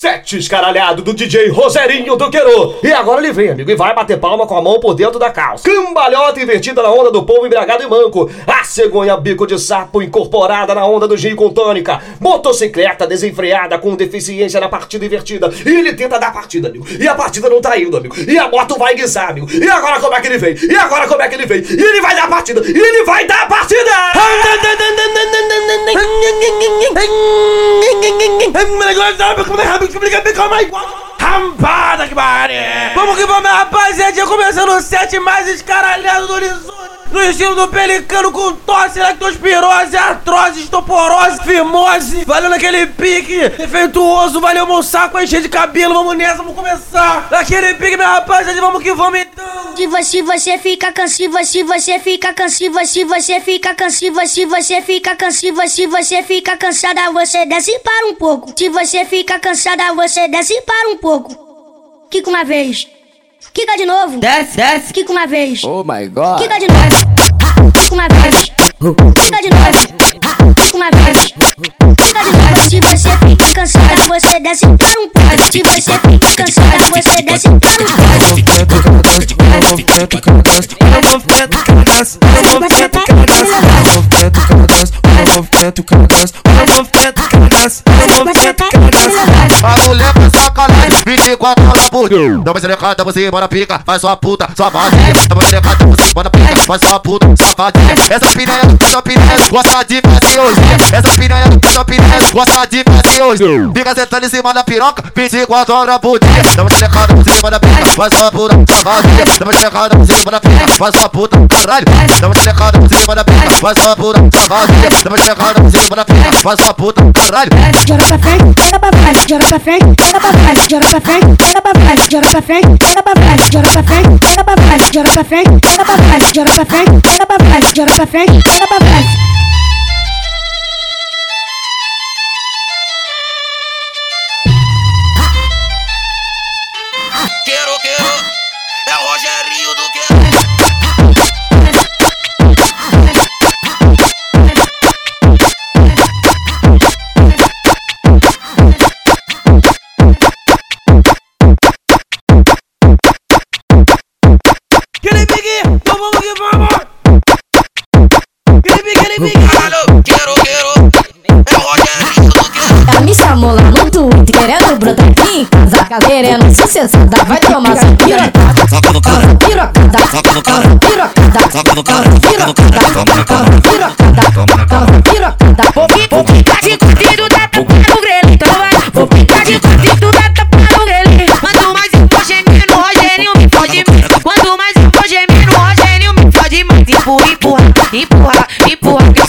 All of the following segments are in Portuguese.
Sete escaralhado do DJ Roserinho do Queiro. E agora ele vem, amigo, e vai bater palma com a mão por dentro da calça. Cambalhota invertida na onda do povo embriagado e manco. A cegonha bico de sapo incorporada na onda do gin com tônica. Motocicleta desenfreada com deficiência na partida invertida. E ele tenta dar a partida, amigo. E a partida não tá indo, amigo. E a moto vai guisar, amigo. E agora como é que ele vem? E agora como é que ele vem? E ele vai dar a partida. E ele vai dar a partida! Rampada que pare! Vamos que vamos, rapaziada! Começando o set mais escaralhado do horizonte! No estilo do pelicano com tosse, lactospirose, artrose, estoporose, fimose. Valeu naquele pique defeituoso, valeu meu saco encher de cabelo. Vamos nessa, vamos começar. Naquele pique, minha rapaziada, vamos que vamos então. Se você, você fica cansiva, se você fica cansiva, se você fica cansiva, se você fica cansiva, se você fica cansada, você desce e para um pouco. Se você fica cansada, você desce e para um pouco. Kika uma vez. Quica de novo. Desce, desce. Quica uma vez. Oh my god. Quica de novo. Quica uma vez. Quica de novo. Quica uma vez. Quica de novo. Se você fica cansado, você desce para um pé. Se você fica cansado, você desce para um pé. Eu vou ficando, eu vou ficando, eu vou ficando, eu vou pouco. A mulher faz sacanagem, 24 horas por dia. Dá uma xerecada, você bora pica, faz sua puta, sua vadia. Dá uma xerecada, você bora pica, faz sua puta, safadinha. Essa piranha, essa piranha, gosta de fazer hoje. Essa piranha, essa piranha, gosta de fazer hoje. Fica sentando em cima da piroca, 24 horas por dia. Dá uma xerecada, você bora pica, faz sua puta, sua vadia. Dá uma xerecada, você bora pica, faz sua puta, caralho. Dá uma xerecada, você bora pica, faz sua puta, vadia. Dá uma xerecada, você bora pica, faz sua puta, caralho. Joga pra frente, pega pra frente, joga pra frente, pega pra frente, joga pra frente, pega pra frente, joga pra frente, pega pra frente, joga pra frente, pega pra frente, joga pra frente, pega pra frente, joga pra frente, pega pra frente, joga pra frente, pega pra frente. Quero, quero, é o Rogerinho do Quero. Get it biggie, no vamos que vamos. Get it big, get it big. Caralho, quero, quero. É Roger, Ela me chamou lá no Twitter, querendo brotar aqui em casa. Querendo sucessada, vai tomar sua pirocada. Pirocada, pirocada, pirocada, pirocada, pirocada, pirocada.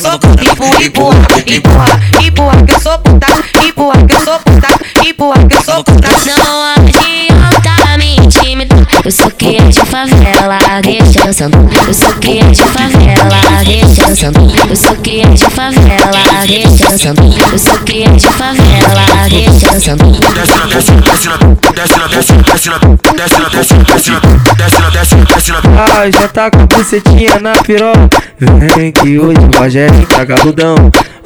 Sou puta. Empurra, empurra, empurra, empurra, que eu sou puta. Empurra, que eu sou puta. Empurra, que eu sou puta. Não adianta me intimidar. Eu sou cria de favela, deixa eu sentar. Eu sou cria de favela, deixa eu sentar. Eu sou cria de favela, deixa eu sentar. Eu sou cria de favela, deixa eu sentar. Desce na desce, desce na desce na desce, desce na desce na desce, desce na desce na desce, desce na. Ai, já tá com bucetinha na piroca. Vem que hoje o Rogério tá galudão.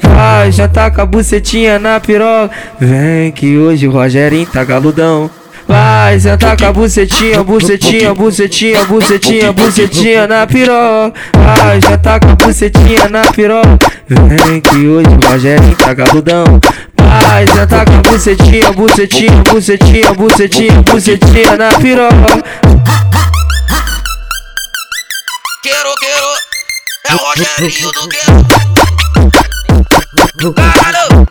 Vai, já tá com a bucetinha na piroca. Vem que hoje o Rogerinho tá galudão. Vai, sentar com a bucetinha, bucetinha, bucetinha, bucetinha, bucetinha na piroca. Vai, já tá com a bucetinha na piroca. Vem que hoje o Rogerinho tá galudão. Vai, sentar com a bucetinha, bucetinha, bucetinha, bucetinha, bucetinha na piroca. Quero, quero, é o Rogerinho do Quero. Caralho,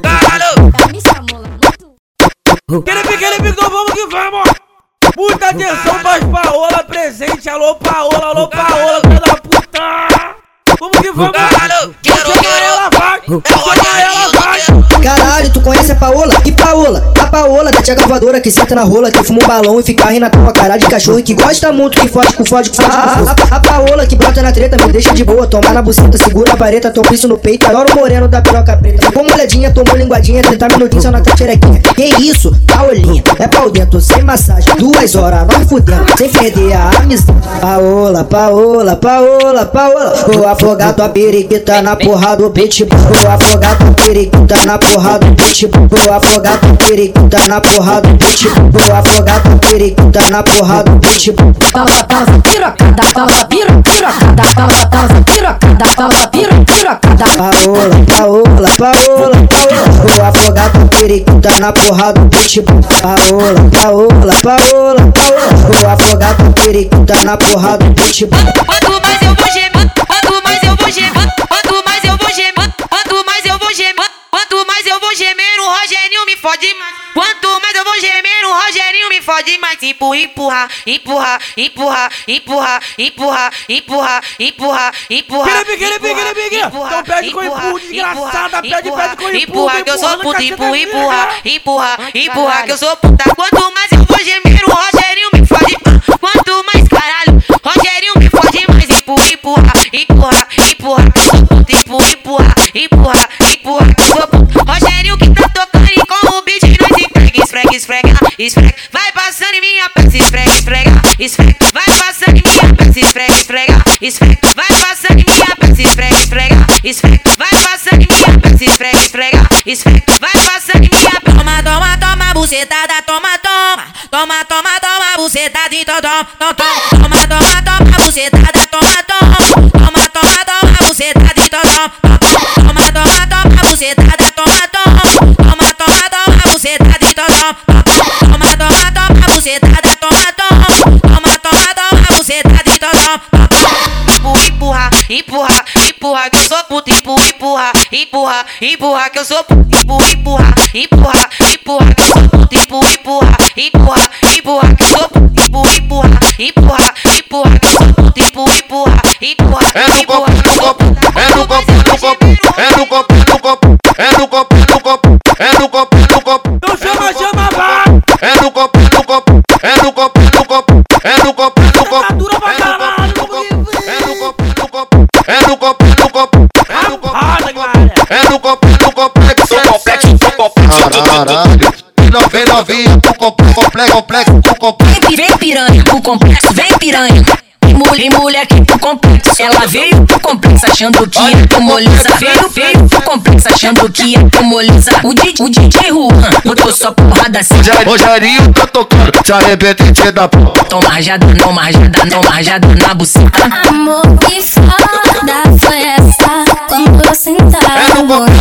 caralho. Aquele pique, então vamos que vamos! Muita atenção para as Paola presente, alô Paola, alô Paola, filha da puta! Vamos que vamos! Quero, Chama quero. ela, vai! É o Chama ela, vai! Caralho, tu conhece a Paola? Que Paola? A Paola da tia gravadora que senta na rola, que fuma um balão e fica rindo na tua cara de cachorro e que gosta muito, que fode com fode, com fode força. A, a Paola que brota na treta, me deixa de boa, toma na buceta, segura a vareta, toma isso no peito, adoro o moreno da piroca preta. Ficou molhadinha, tomou linguadinha, 30 minutinhos só na cacherequinha. Que isso, Paolinha, é pau dentro, sem massagem, duas horas, nós fudendo, sem perder a amizade. Paola, Paola, Paola, Paola, vou afogar tua periquita na porra do pitbull, vou afogar tua periquita na porra do pitbull. pitbull. Vou afogar tua periquita na porrada do pitbull. Vou afogar tua periquita na porrada do pitbull. Pausa, pausa, pirocada, pausa, piro, pirocada, pausa, pausa, pirocada, pausa, piro, pirocada. Paola, Paola, Paola, Paola. Vou afogar tua periquita na porrada do pitbull. Paola, Paola, Paola, Paola. Vou afogar tua periquita na porrada do pitbull. Quanto mais eu vou gemer, quanto mais eu vou gemer, Rogerinho me fode mais. Quanto mais eu vou gemer, o Rogerinho me fode mais. Empurra, empurra, empurra, empurra, empurra, empurra, empurra, empurra, empurra. Querer, querer, querer, querer. Então pede com empurra, desgraçada, pede, pede com empurra, Empurra que eu sou empurra, puta, empurra, empurra, empurra, empurra que eu sou puta. Quanto mais eu vou gemer, o Rogerinho esfrega. Vai passando em minha peça, esfrega, esfrega, esfrega. Vai passando em minha peça, esfrega, esfrega, esfrega. Vai passando em minha peça, esfrega, esfrega, esfrega. Vai passando em minha peça, esfrega, esfrega, esfrega. Vai passando em minha. Toma, toma, toma, bucetada, toma, toma. Toma, toma, toma, bucetada, então toma, toma, toma. Toma, toma, toma, bucetada, toma, toma. Toma, toma, toma, bucetada, então toma. Empurra, empurra, que eu sou empurra, empurra, empurra, empurra, que eu sou empurra, empurra, empurra, empurra, que eu sou empurra, empurra, empurra, empurra, que eu sou empurra, empurra, empurra, É no copo, no copo, é no copo, no copo, é no copo, no copo, é no copo, no copo, é no copo, no copo. Então chama, chama, vai. É no copo, no copo, é no copo, é no copo, no complexo, complexo, complexo. Caralho, vem no- vem novinha, tu complexo, complexo, complexo, complexo. Vem, piranha pro complexo, vem piranha. Tem mulher, pro complexo. Ela veio pro complexo achando que ia pro moleza. Veio, veio pro complexo achando que ia pro moleza. O DJ, o DJ Juan botou só porrada assim. Rogerinho tá tocando, se arrepende de dar pau. Toma rajada, não marjada, não marjada na buceta. Amor, que foda foi essa? Quando eu sentar, É no vou copo,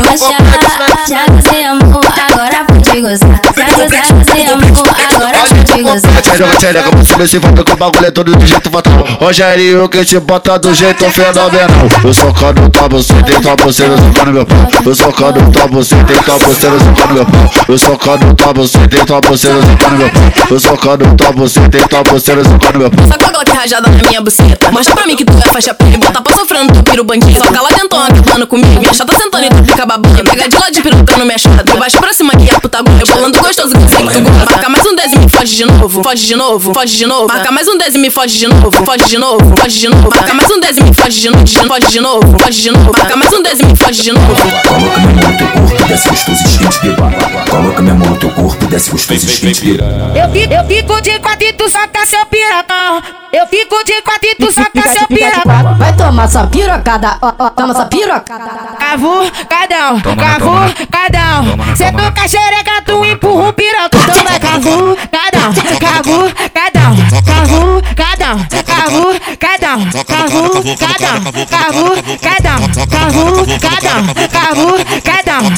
Já gozei amor, agora pode gozar. Já gozei, amor, agora pode gozar. Tchereca, tchereca, pra subir esse volta que o bagulho é todo do jeito fatal. Rogerinho que te bota do jeito fenomenal. Eu socando tua buceta e tua buceta socando meu pau. Eu socando tua buceta e tua buceta socando meu pau. Eu socando tua buceta e tua buceta socando meu pau. Eu socando tua e tua buceta socando meu pau. Saca a Glock rajada na minha buceta. Mostra pra mim que tu é faixa preta. Bota pra sofrendo teu piro bandido. Soca lá dentona, acabando comigo. Minha chata sentando e tu fica babando. Pega de lado de pirocando minha chata. De baixo pra cima que a puta gosta. Rebolando gostoso que eu sei que tu gosta. Marca mais um 10 e me foge de novo. Foge de novo, foge de novo. Marca mais um 10 e me foge de novo. Foge de novo, foge de novo. Marca mais um 10 e me foge de novo. Foge de novo, foge de novo. Marca mais um 10 e me foge de novo. Coloca minha mão no teu corpo, desce gostoso e esquente pipa. Coloca minha mão no teu corpo, desce gostoso e esquente pipa. Eu fico, eu fico de quatro e tu soca seu piratão. Eu fico de quatro e tu soca seu piratão. Vai tomar essa pirocada, ó, ó, toma essa pirocada. Cavu, cadão, cavu, cadão. Cê toca a xereca, tu empurra o piroca. Então vai cavu, cadão, cavu, cadão, cavu, cadão, carro, cada um, carro, cada um, carro, cada um, carro, cada um, carro, cada um.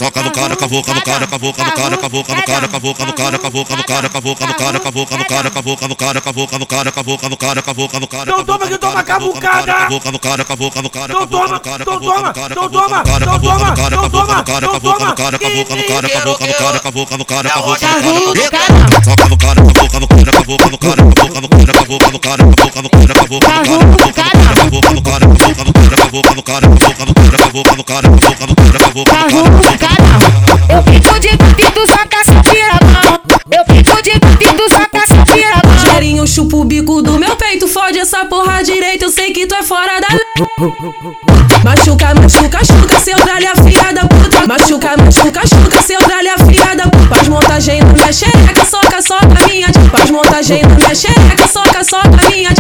Então toma que toma cavucada. Então toma, então toma, então toma, então toma, então toma, então toma. Carro, cada um. Eu fico de cupido só pra assim sentir a mão. Eu fico de cupido assim a mão. Gerinho chupa o bico do meu peito, fode essa porra direita. Eu sei que tu é fora Machuca, machuca, chuca, seu tralha filha da puta. Machuca, machuca, chuca, seu tralha filha da puta. Faz montagem na minha xereca, soca, soca minha. Faz montagem na minha xereca, soca, soca minha.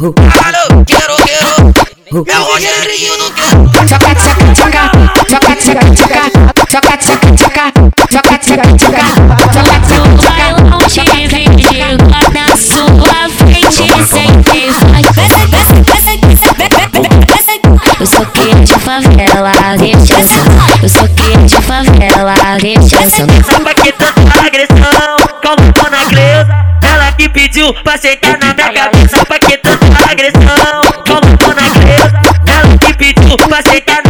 Quero, quero. Meu Rogerinho. Choca, choca, choca. Choca, choca, choca. Choca, choca, choca. Choca, choca, choca. Choca, choca, choca. Na sua frente sem ter Eu sou cria de favela, deixa essa. Eu sou cria de favela, deixa essa. Samba que tanta agressão, como dona Cleusa. Ela que pediu pra sentar na minha cabeça pra que agressão, como na presa. Ela que pediu pra aceitar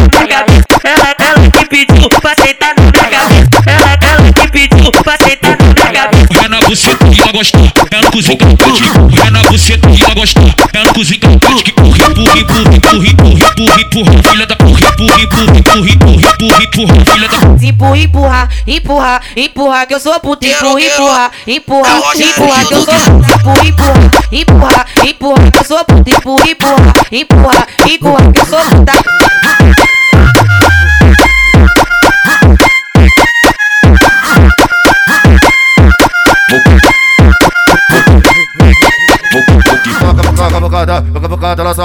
buceta que ela gosta, é no cozinho cantante. É na buceta que ela gosta, é no cozinho cantante. Que corre, empurra, empurra, empurra, empurra, empurra, empurra. Filha da porra, empurra, empurra, empurra, empurra, empurra, empurra. Filha da Empurra, empurra, empurra, empurra, que eu sou puta. Empurra, empurra, empurra, empurra, que eu sou puta. Empurra, empurra, empurra, empurra, que eu sou puta. Empurra, empurra, empurra, empurra, que eu sou puta.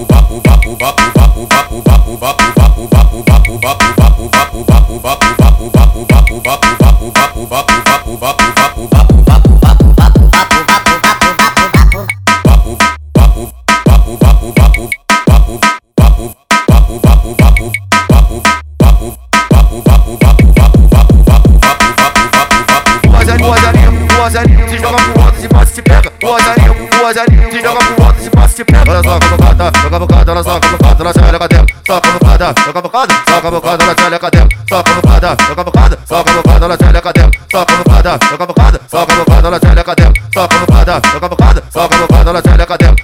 vapo, vapo, vapo, vapo, vapo, vapo, vapo, vapo, vapo, vapo, vapo, vapo, vapo, vapo, vapo, vapo, soca a bocada, ela sai da cadela. Soca a bocada, soca a bocada, soca a bocada, ela sai da cadela. Soca a bocada, soca a bocada, soca a bocada, ela sai da cadela. Soca a bocada, soca a bocada, soca a bocada, ela sai da cadela.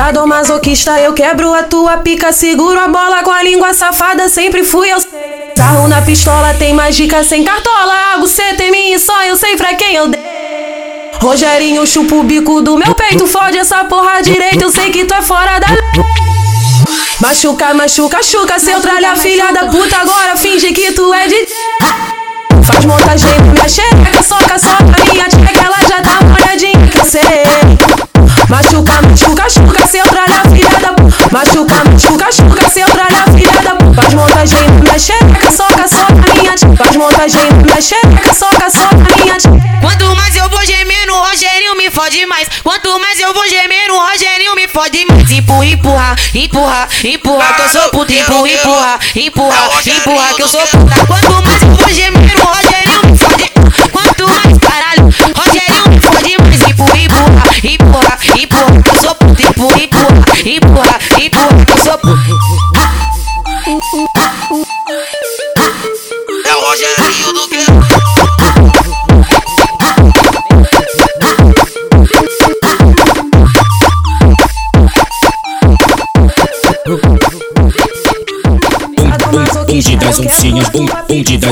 Sadomasoquista, eu quebro a tua pica, seguro a bola com a língua safada, sempre fui eu. Sarro na pistola, tem mágica sem cartola. Buceta em mim, só eu sei pra quem eu dei. Rogerinho, chupa o bico do meu peito, fode essa porra direita, eu sei que tu é fora da lei. Machuca, machuca, chuca, seu tralha, filha da puta, agora finge que tu é de. Faz montagem na minha xereca, soca, soca minha tcheca, ela já tá molhadinha que eu sei. Machuca, machuca, chuca, montagem xereca, soca, soca minha tcheca. Faz montagem xereca, soca, soca minha. Quanto mais eu vou gemendo, o Rogerinho me fode mais. Quanto mais eu vou gemendo, o Rogerinho me fode mais. Empurra, empurra, empurra, empurra, que eu sou puta. Empurra, empurra, empurra, empurra, que eu sou puta. Quanto mais eu vou gemendo, o Rogerinho me fode. Quanto mais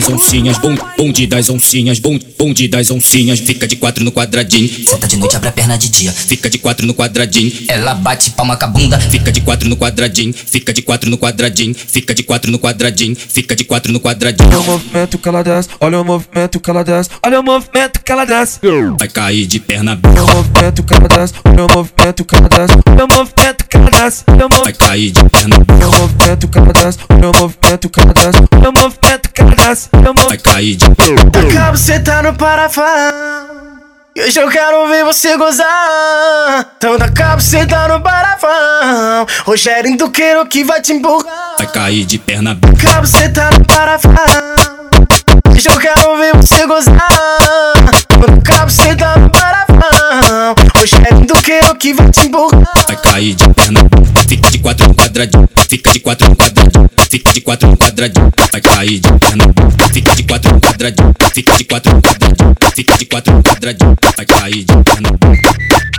das oncinhas, bum, bonde das oncinhas, bum, bonde das oncinhas. Fica de quatro no quadradinho. Senta de noite, abre a perna de dia. Fica de quatro no quadradinho. Ela bate palma com a bunda. Fica de quatro no quadradinho. Fica de quatro no quadradinho. Fica de quatro no quadradinho. Fica de quatro no quadradinho. Olha o movimento que ela desce, olha o movimento que ela desce, olha o movimento que ela desce. Vai cair de perna Olha o movimento que ela desce, olha o movimento que ela desce, olha o movimento cadastro, meu. Vai cair de perna. Meu movimento cadastro, meu movimento cadastro, meu movimento cadastro, meu movimento. Vai cair de perna. Acabo sentando para falar. Hoje eu quero ver você gozar. Então acabo cabo sentando para falar. Rogério Duqueiro que vai te empurrar. Vai cair de perna. Acabo sentando para falar. Hoje eu quero ver você gozar. Então sentando Rogério Duqueiro que vai te empurrar. Vai cair de perna Fica de quatro quadradinho Fica de quatro quadradinho Fica de quatro quadradinho Vai cair de perna Fica de quatro quadradinho Fica de quatro quadradinho Fica de quatro quadradinho Vai cair de perna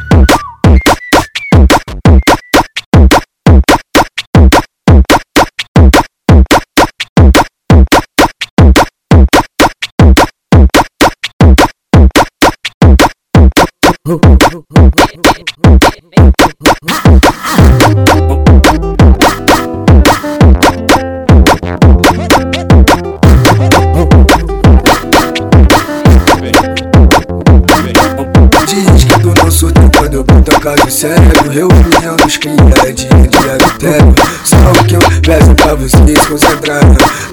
quando eu boto caso sério Reunião dos cria é dia de adultério Só que eu peço pra vocês concentrar.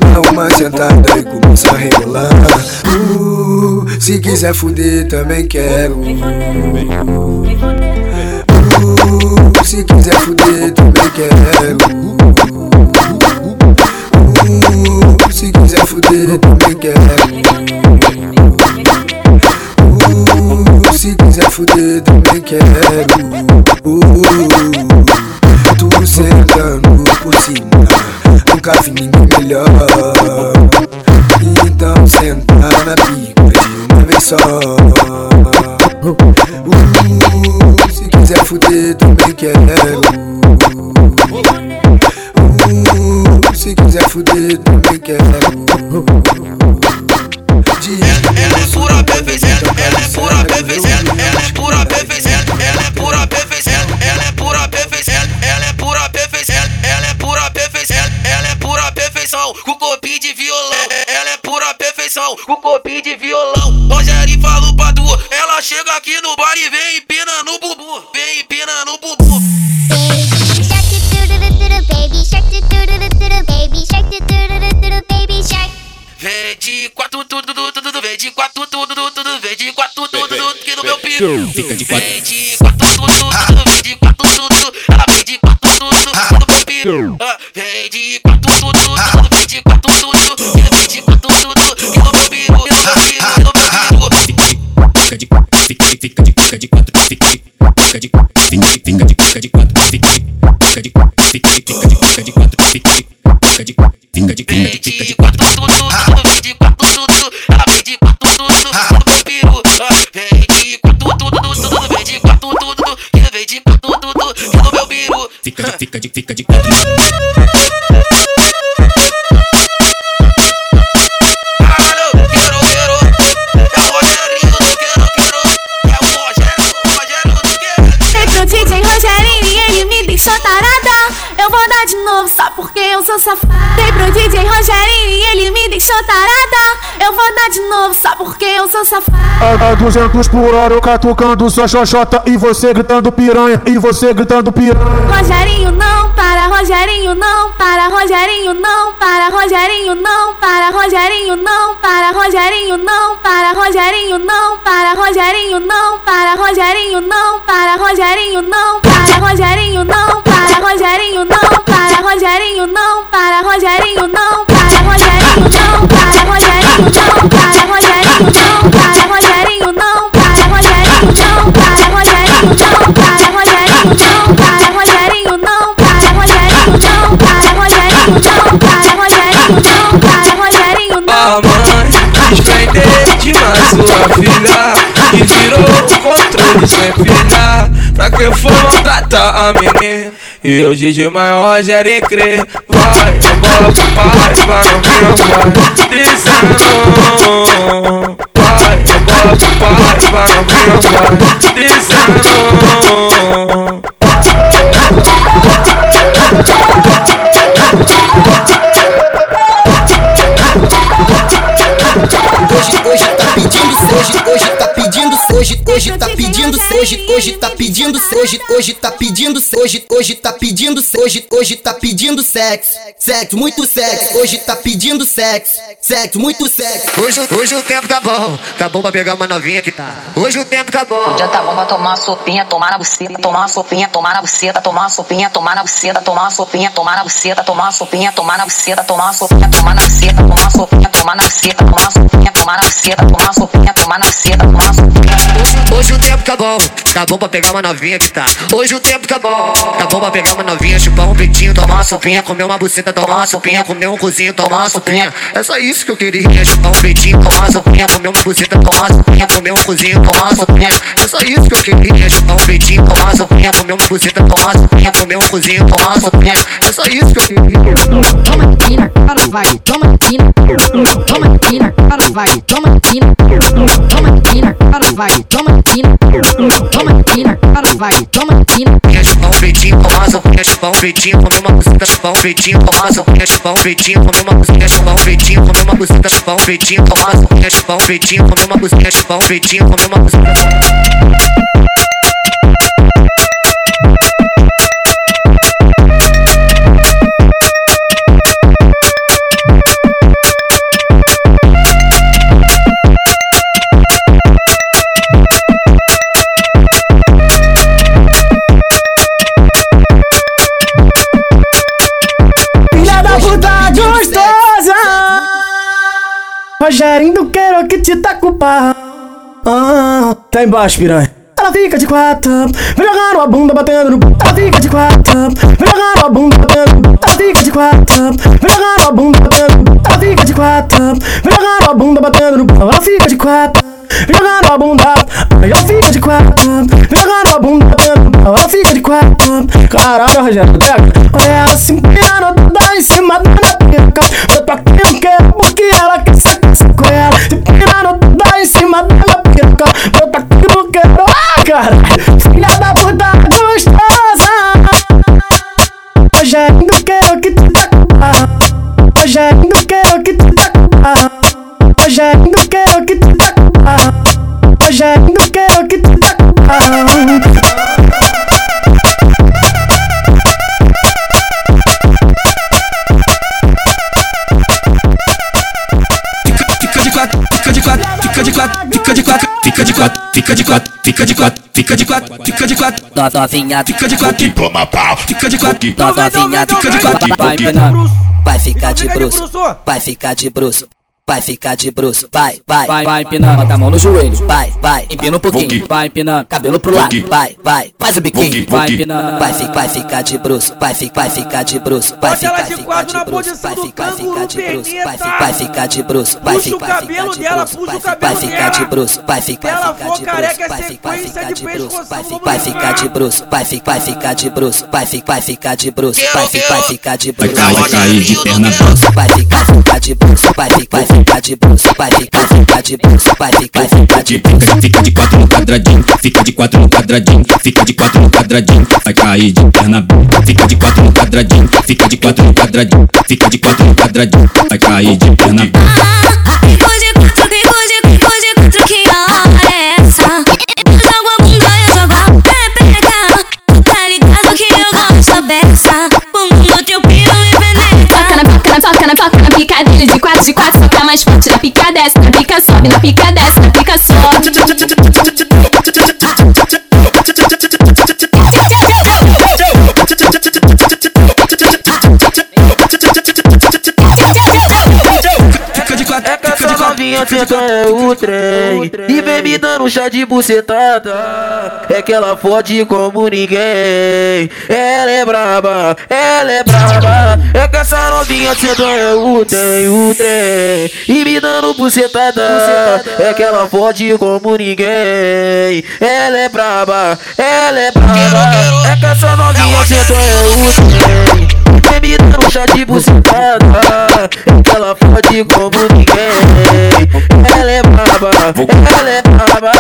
Dá uma sentada e começa a rebolar uh, sikizafundita menquero uh, sikizafundita menquero uh, sikizafundita menquero uh, sikizafundita menquero fudé did it caisses. Fica de quatro. Vem de quatro tudo, vem de quatro tudo, vem de quatro de que eu vou piru, eu de piru, eu vou piru. Fica de quatro, fica de fica de quatro, fica de fica de fica de fica de quatro, fica de fica de fica de fica de quatro, fica de fica de fica de fica de de novo só porque eu sou safada. A, a 200 por hora eu catucando sua xoxota E você gritando piranha, e você gritando piranha Rogerinho não para, Rogerinho não para, Rogerinho não para, Rogerinho não para, Rogerinho não para, Rogerinho não para, Rogerinho não para, Rogerinho não para, Rogerinho não para, Rogerinho não para, Rogerinho não sempre gritar Pra que for maltratar a menina? E eu digo maior e crê Vai embora pro pai, vai embora Dizendo Vai embora pro pai, vai embora Dizendo cogita pedindo, hoje, hoje tá pedindo, hoje, hoje tá pedindo, hoje, hoje tá pedindo, tá tá tá sexo, sexo, muito sexo, hoje tá pedindo sexo, sexo, muito sexo. Hoje, hoje o tempo tá bom, tá bom pra pegar uma novinha que tá. Hoje o tempo tá bom. Já tá bom pra tomar uma sopinha, tomar na buceta, tomar uma sopinha, tomar na buceta, tomar uma sopinha, tomar na buceta, tomar uma sopinha, tomar na buceta, tomar uma sopinha, tomar na buceta, tomar uma sopinha, tomar na buceta, tomar uma sopinha, tomar na buceta, tomar uma sopinha, tomar na buceta, tomar uma sopinha, tomar na buceta, tomar uma sopinha. Hoje o tempo tá bom, tá bom pra pegar uma novinha que tá. Hoje o tempo tá bom, tá bom pra pegar uma novinha, chupar um peitinho, tomar uma sopinha, comer uma buceta, tomar uma sopinha, comer um cozinho, tomar uma sopinha. É só isso que eu queria, chupar um peitinho, tomar uma sopinha, comer uma buceta, tomar uma sopinha, comer um cozinho, tomar uma sopinha. É só isso que eu queria, chupar um peitinho, tomar uma sopinha, comer uma buceta, tomar uma sopinha, comer um cozinho, tomar uma sopinha. É só isso que eu queria. Para vai, toma empina, toma empina, para vai, toma empina, toma empina, para vai, toma empina, toma empina, para vai, toma empina. Chupar um peitinho, tomar uma sopinha, chupar um peitinho, comer uma buceta, chupar um peitinho, tomar uma sopinha, chupar um peitinho, comer uma buceta, chupar um peitinho, comer uma buceta, chupar um peitinho, tomar uma sopinha, chupar um peitinho, comer uma buceta, chupar um peitinho, comer uma buceta. Rogerinho do Queiro que te tá com pau. Ah, Tá embaixo, piranha. Ela fica de quatro, vem jogando a bunda batendo no Ela fica de quatro, vem jogando a bunda batendo no Ela fica de quatro, vem jogando a bunda batendo no Ela fica de quatro, vem jogando a bunda batendo no Ela fica de quatro, vem jogando a bunda ela fica de quatro, jogando a bunda batendo no Ela fica de quatro, caralho, Rogério, pega. Olha ela se empinando toda em cima da fica de quatro, fica de quatro, fica de quatro, fica de quatro, Novinha, fica de quatro, toma pau, fica de quatro, novinha, fica de quatro, vai, ficar de bruxo, vai ficar de bruxo. Vai ficar de bruxo, vai, vai, vai, vai empinando, bota a mão no joelho, vai, vai, empina um pouquinho, vai empinando, cabelo pro lado, vai, vai, faz o biquinho, vai empinando, vai, ficar, vai ficar de bruxo, vai, ficar, vai ficar de bruxo, vai ficar, ficar de bruxo, vai ficar, ficar de bruxo, vai ficar, vai ficar de bruxo, vai ficar, ficar de bruxo, vai ficar de bruxo, vai ficar, ficar de bruxo, vai ficar, vai ficar de bruxo, vai ficar, vai ficar de bruxo, vai ficar, vai ficar de bruxo, vai ficar, vai ficar de bruxo, vai ficar, vai ficar de bruxo, vai cair de perna vai ficar, ficar de bruxo, vai ficar, vai ficar de bruxo, vai ficar, ficar de bruxo, vai ficar, ficar de Fica, fica de quatro no quadradinho, fica de quatro no quadradinho, fica de quatro no quadradinho, vai cair de perna. Fica de quatro no quadradinho, fica de quatro no quadradinho, fica de quatro no quadradinho, vai cair de perna pica desce, pica sobe Na pica desce, pica sobe essa novinha senta é o trem. E vem me dando chá de bucetada. É que ela fode como ninguém. Ela é braba, ela é braba. É que essa novinha senta é o trem, o trem. E me dando bucetada. É que ela fode como ninguém. Ela é braba, ela é braba. É que essa novinha senta é o trem Vem me dando chá de bucetada É ela fode como ninguém. Ela é braba, ela é braba.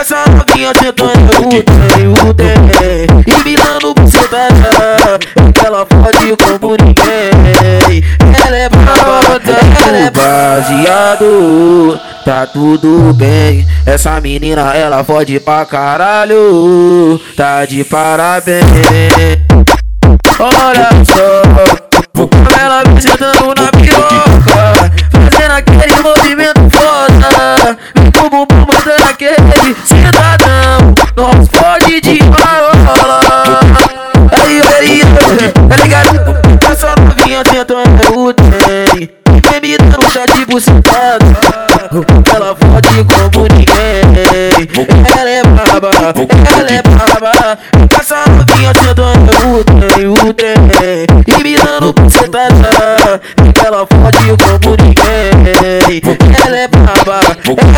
Essa novinha tentando o trem, o trem E me dando bucetada É ela fode como ninguém. Ela é braba, ela é baseado tá tudo bem. Essa menina ela fode pra caralho, tá de parabéns. Olha só, ela me sentando na piroca, fazendo aquele movimento foda. Vem com o bumbum mandando aquele cidadão, nós pode de marola. Aí, aí, tá ligado? Essa novinha tentando o trem, me dando chá de bucetada. Ela fode como ninguém, ela é braba, ela é braba. Essa novinha tentando o trem,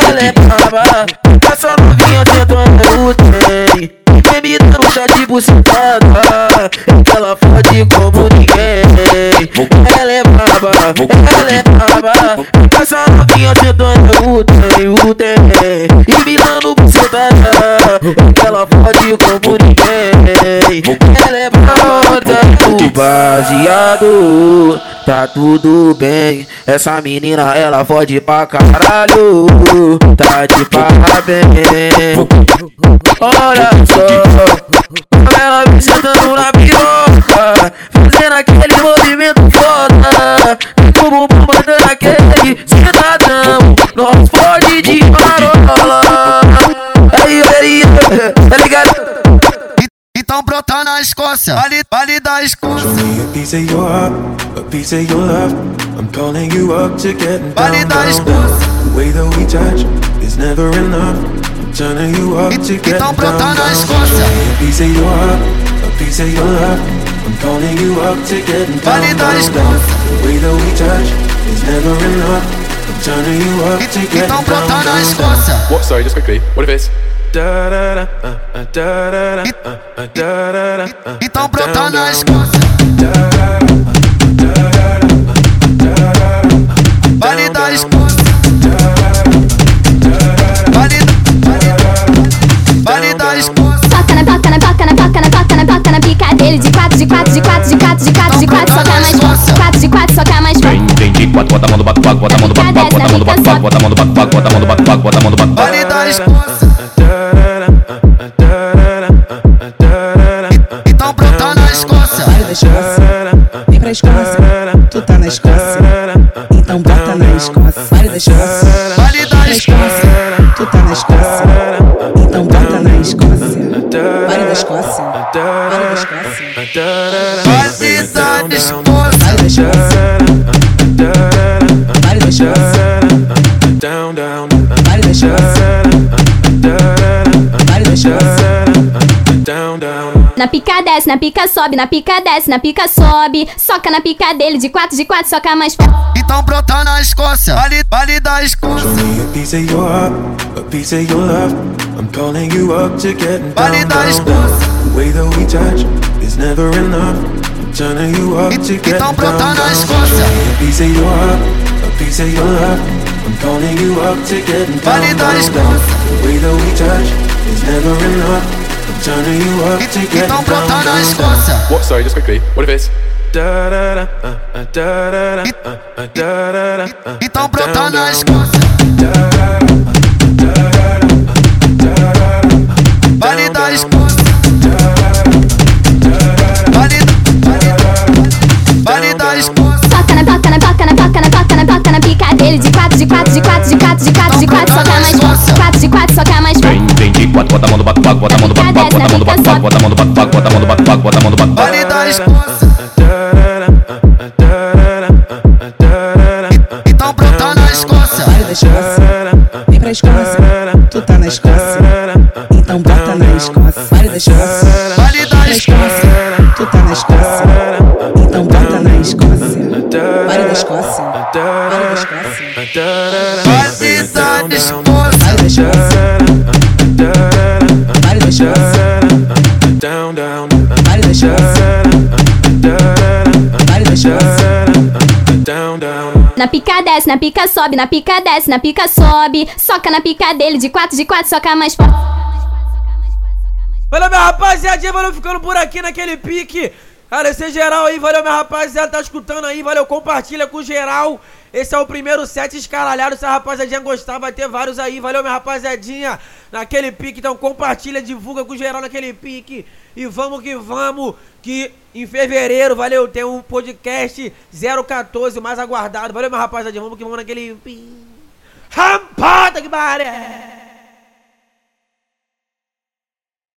ela é braba. Essa novinha tentando o trem, vem me dando chá de bucetada. Ela fode como ninguém, ela é braba, ela é braba. Essa novinha tentando o trem, o trem, e me dando bucetada. Ela fode como ninguém, ela é O baseado, tá tudo bem. Essa menina ela fode pra caralho, tá de parabéns. Olha só, ela me sentando na piroca, fazendo aquele movimento foda. O bumbum mandando aquele cidadão, nós pode de marola. Aí, aí? Então brota na Escócia, vale, vale da Escócia. Show me a piece of your heart, a piece of your love. I'm calling you up to get Vale down, da down, Escócia. down. The way that we touch is never enough. I'm turning you up to get Então down, brota down. na Show Escócia. me a piece of your heart, a piece of your love. I'm calling you up to get down, Vale da down, down. Escócia. The way that we touch is never enough. I'm turning you up to get Então down, brota down, na down. Escócia. What? Sorry, just quickly. What if it's Da da da, da da da, da da da, Então brota na. Escócia. Vale da Escócia. Vale, vale, vale da Escócia. Toca na toca na toca na toca na toca na toca na pica dele de quatro, de quatro, de quatro, de quatro, de quatro, de quatro, soca mais forte. Quatro de quatro, soca mais vem de quatro, bota a mão no bate-pago, bota a mão no bate-pago, bota a mão no bate-pago, bota a mão no bate-pago, bota a mão no bate-pago, bota a mão no bate-pago. Vale da Escócia. Pra Escócia, tu tá na Escócia, então bota na Escócia. Vale da Escócia, Vale da Escócia, tu tá na Escócia, então bota na Escócia. Vale da Escócia, vale da Escócia, Vale da Escócia. vale da Escócia, Na pica desce, na pica sobe, na pica desce, na pica sobe. Soca na pica dele de quatro, de quatro, soca mais forte. Então brota na Escócia. Vale, vale da Escócia. Show me a piece of your heart, a piece of your love. I'm calling you up to get down, Vale down, da down. Escócia. The way that we touch is never enough. I'm turning you up to get Então down, brota down. na Show me a piece of your heart, a piece of your love. I'm calling you up to get down, Vale da down, down. Escócia. The way that we touch is never enough. Então down, na. Escócia. what? Sorry, just quickly. What if it's uh, uh, uh, uh, uh, Então uh, down, na. Escócia. Vale da Escócia. Vale, vale, vale da Escócia. Toca na toca na toca na toca na toca na toca na pica dele de quatro, de quatro, de quatro, de quatro, de quatro, de quatro, soca mais. Quatro de quatro, soca mais de quatro, bota a mão no bate-pago, bota a mão no bate-pago, bota a mão no bate-pago, bota a mão no bate-pago, bota a mão no bate-pago, bota a mão no bate-pago. Vale da Escócia. Então brota na Escócia. Vale da Escócia, vem pra Escócia, tu tá na Escócia, então bota na Escócia. Vale da Escócia, Vale da Escócia, tu tá na Escócia, então bota na Escócia. Vale da Escócia, vale da Escócia, Vale da Escócia. Na pica desce, na pica sobe, na pica desce, na pica sobe. Soca na pica dele de quatro, de quatro, soca mais forte. Valeu, minha rapaziadinha, valeu ficando por aqui naquele pique. Agradecer geral aí, valeu minha rapaziada, tá escutando aí, valeu, compartilha com geral. Esse é o primeiro set escaralhado, se a rapaziadinha gostar, vai ter vários aí, valeu minha rapaziadinha, naquele pique, então compartilha, divulga com geral naquele pique. E vamos que vamos, que em fevereiro, valeu, tem um podcast 014 mais aguardado, valeu minha rapaziadinha, vamos que vamos naquele pique. Rampada que pare!